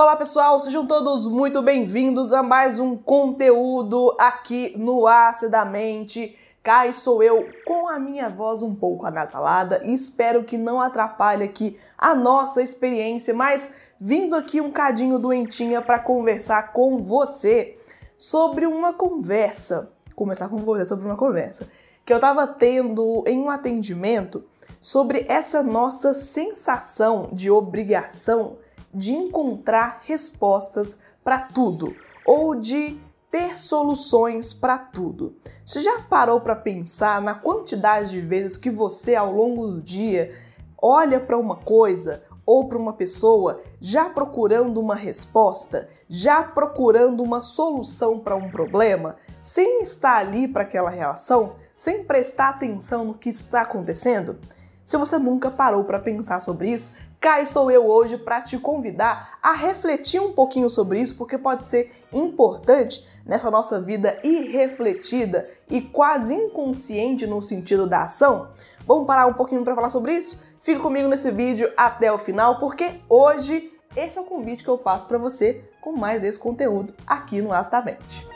Olá pessoal, sejam todos muito bem-vindos a mais um conteúdo aqui no Acidamente. Cá sou eu com a minha voz um pouco anasalada e espero que não atrapalhe aqui a nossa experiência, mas vindo aqui um cadinho doentinha para conversar com você sobre uma conversa. Começar com você sobre uma conversa que eu estava tendo em um atendimento sobre essa nossa sensação de obrigação de encontrar respostas para tudo ou de ter soluções para tudo. Você já parou para pensar na quantidade de vezes que você ao longo do dia olha para uma coisa ou para uma pessoa já procurando uma resposta, já procurando uma solução para um problema, sem estar ali para aquela relação, sem prestar atenção no que está acontecendo? Se você nunca parou para pensar sobre isso, cá sou eu hoje para te convidar a refletir um pouquinho sobre isso, porque pode ser importante nessa nossa vida irrefletida e quase inconsciente no sentido da ação. Vamos parar um pouquinho para falar sobre isso? Fica comigo nesse vídeo até o final, porque hoje esse é o convite que eu faço para você com mais esse conteúdo aqui no Astamente.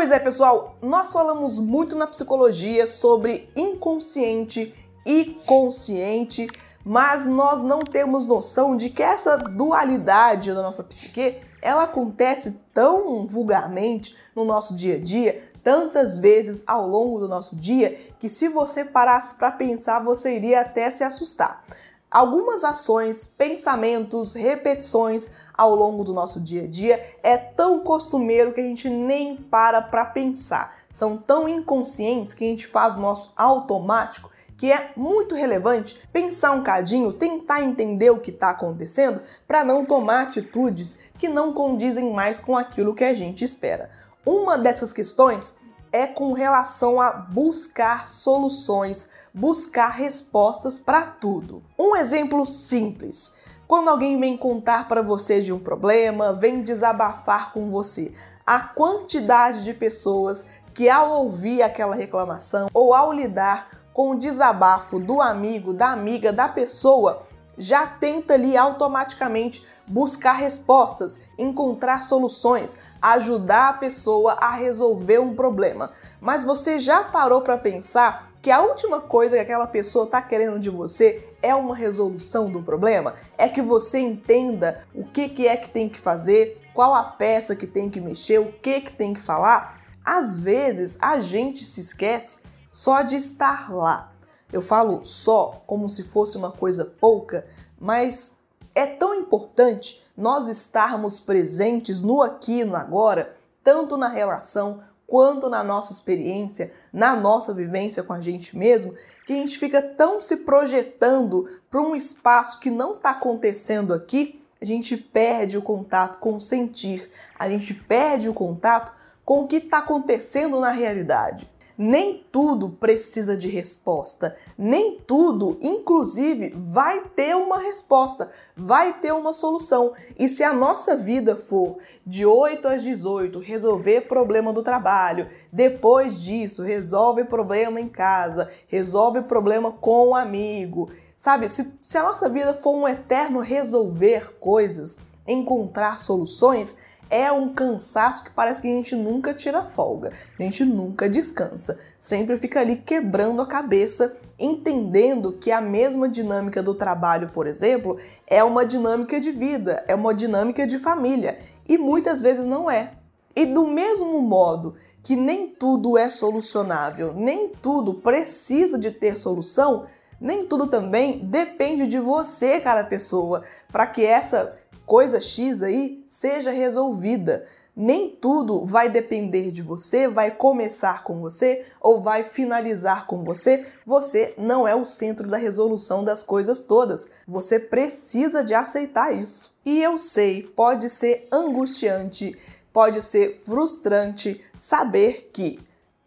Pois é, pessoal, nós falamos muito na psicologia sobre inconsciente e consciente, mas nós não temos noção de que essa dualidade da nossa psique, ela acontece tão vulgarmente no nosso dia a dia, tantas vezes ao longo do nosso dia, que se você parasse para pensar, você iria até se assustar. Algumas ações, pensamentos, repetições ao longo do nosso dia a dia é tão costumeiro que a gente nem para para pensar. São tão inconscientes que a gente faz o nosso automático que é muito relevante pensar um cadinho, tentar entender o que está acontecendo para não tomar atitudes que não condizem mais com aquilo que a gente espera. Uma dessas questões é com relação a buscar soluções, buscar respostas para tudo. Um exemplo simples. Quando alguém vem contar para você de um problema, vem desabafar com você, a quantidade de pessoas que ao ouvir aquela reclamação ou ao lidar com o desabafo do amigo, da amiga, da pessoa, já tenta ali automaticamente buscar respostas, encontrar soluções, ajudar a pessoa a resolver um problema. Mas você já parou para pensar que a última coisa que aquela pessoa está querendo de você é uma resolução do problema? É que você entenda o que, que é que tem que fazer, qual a peça que tem que mexer, o que, que tem que falar? Às vezes a gente se esquece só de estar lá. Eu falo só como se fosse uma coisa pouca, mas é tão importante nós estarmos presentes no aqui e no agora, tanto na relação quanto na nossa experiência, na nossa vivência com a gente mesmo, que a gente fica tão se projetando para um espaço que não está acontecendo aqui, a gente perde o contato com o sentir, a gente perde o contato com o que está acontecendo na realidade nem tudo precisa de resposta, nem tudo, inclusive, vai ter uma resposta, vai ter uma solução. E se a nossa vida for de 8 às 18, resolver problema do trabalho, depois disso, resolve problema em casa, resolve problema com o um amigo, sabe? Se, se a nossa vida for um eterno resolver coisas, encontrar soluções, é um cansaço que parece que a gente nunca tira folga, a gente nunca descansa, sempre fica ali quebrando a cabeça, entendendo que a mesma dinâmica do trabalho, por exemplo, é uma dinâmica de vida, é uma dinâmica de família e muitas vezes não é. E do mesmo modo que nem tudo é solucionável, nem tudo precisa de ter solução, nem tudo também depende de você, cara pessoa, para que essa coisa X aí seja resolvida. Nem tudo vai depender de você, vai começar com você ou vai finalizar com você. Você não é o centro da resolução das coisas todas. Você precisa de aceitar isso. E eu sei, pode ser angustiante, pode ser frustrante saber que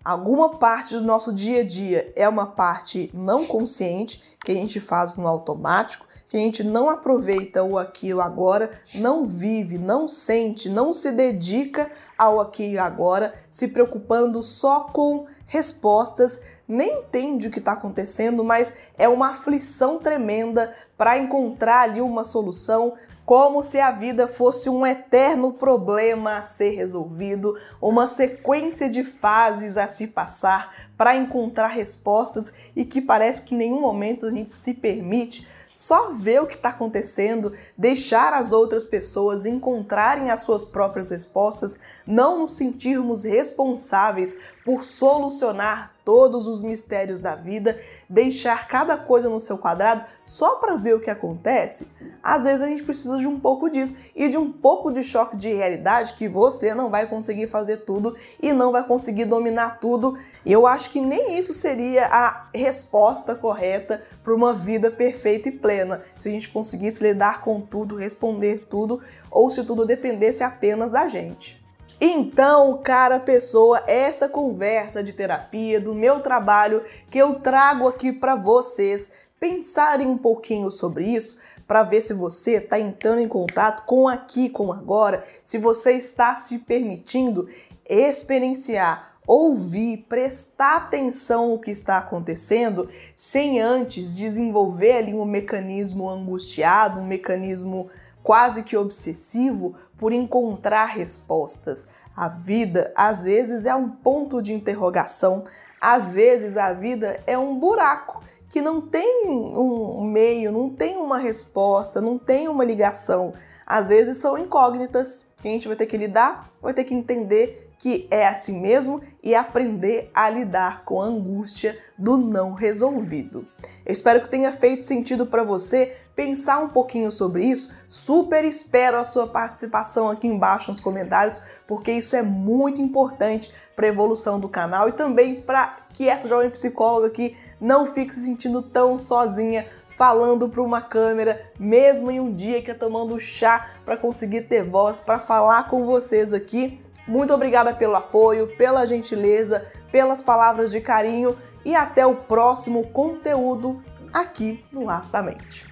alguma parte do nosso dia a dia é uma parte não consciente que a gente faz no automático que a gente não aproveita o aqui e o agora, não vive, não sente, não se dedica ao aqui e agora, se preocupando só com respostas, nem entende o que está acontecendo, mas é uma aflição tremenda para encontrar ali uma solução, como se a vida fosse um eterno problema a ser resolvido, uma sequência de fases a se passar para encontrar respostas e que parece que em nenhum momento a gente se permite só ver o que está acontecendo, deixar as outras pessoas encontrarem as suas próprias respostas, não nos sentirmos responsáveis por solucionar todos os mistérios da vida, deixar cada coisa no seu quadrado só para ver o que acontece, às vezes a gente precisa de um pouco disso e de um pouco de choque de realidade que você não vai conseguir fazer tudo e não vai conseguir dominar tudo. Eu acho que nem isso seria a resposta correta para uma vida perfeita e plena. Se a gente conseguisse lidar com tudo, responder tudo, ou se tudo dependesse apenas da gente. Então, cara pessoa, essa conversa de terapia do meu trabalho que eu trago aqui para vocês pensarem um pouquinho sobre isso, para ver se você está entrando em contato com aqui, com agora, se você está se permitindo experienciar, ouvir, prestar atenção no que está acontecendo, sem antes desenvolver ali um mecanismo angustiado, um mecanismo quase que obsessivo por encontrar respostas. A vida, às vezes, é um ponto de interrogação, às vezes, a vida é um buraco que não tem um meio, não tem uma resposta, não tem uma ligação. Às vezes, são incógnitas que a gente vai ter que lidar, vai ter que entender que é assim mesmo e aprender a lidar com a angústia do não resolvido. Eu espero que tenha feito sentido para você pensar um pouquinho sobre isso. Super espero a sua participação aqui embaixo nos comentários, porque isso é muito importante para a evolução do canal e também para que essa jovem psicóloga aqui não fique se sentindo tão sozinha falando para uma câmera, mesmo em um dia que é tomando chá para conseguir ter voz para falar com vocês aqui muito obrigada pelo apoio, pela gentileza, pelas palavras de carinho e até o próximo conteúdo aqui no Astamente.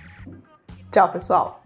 Tchau, pessoal!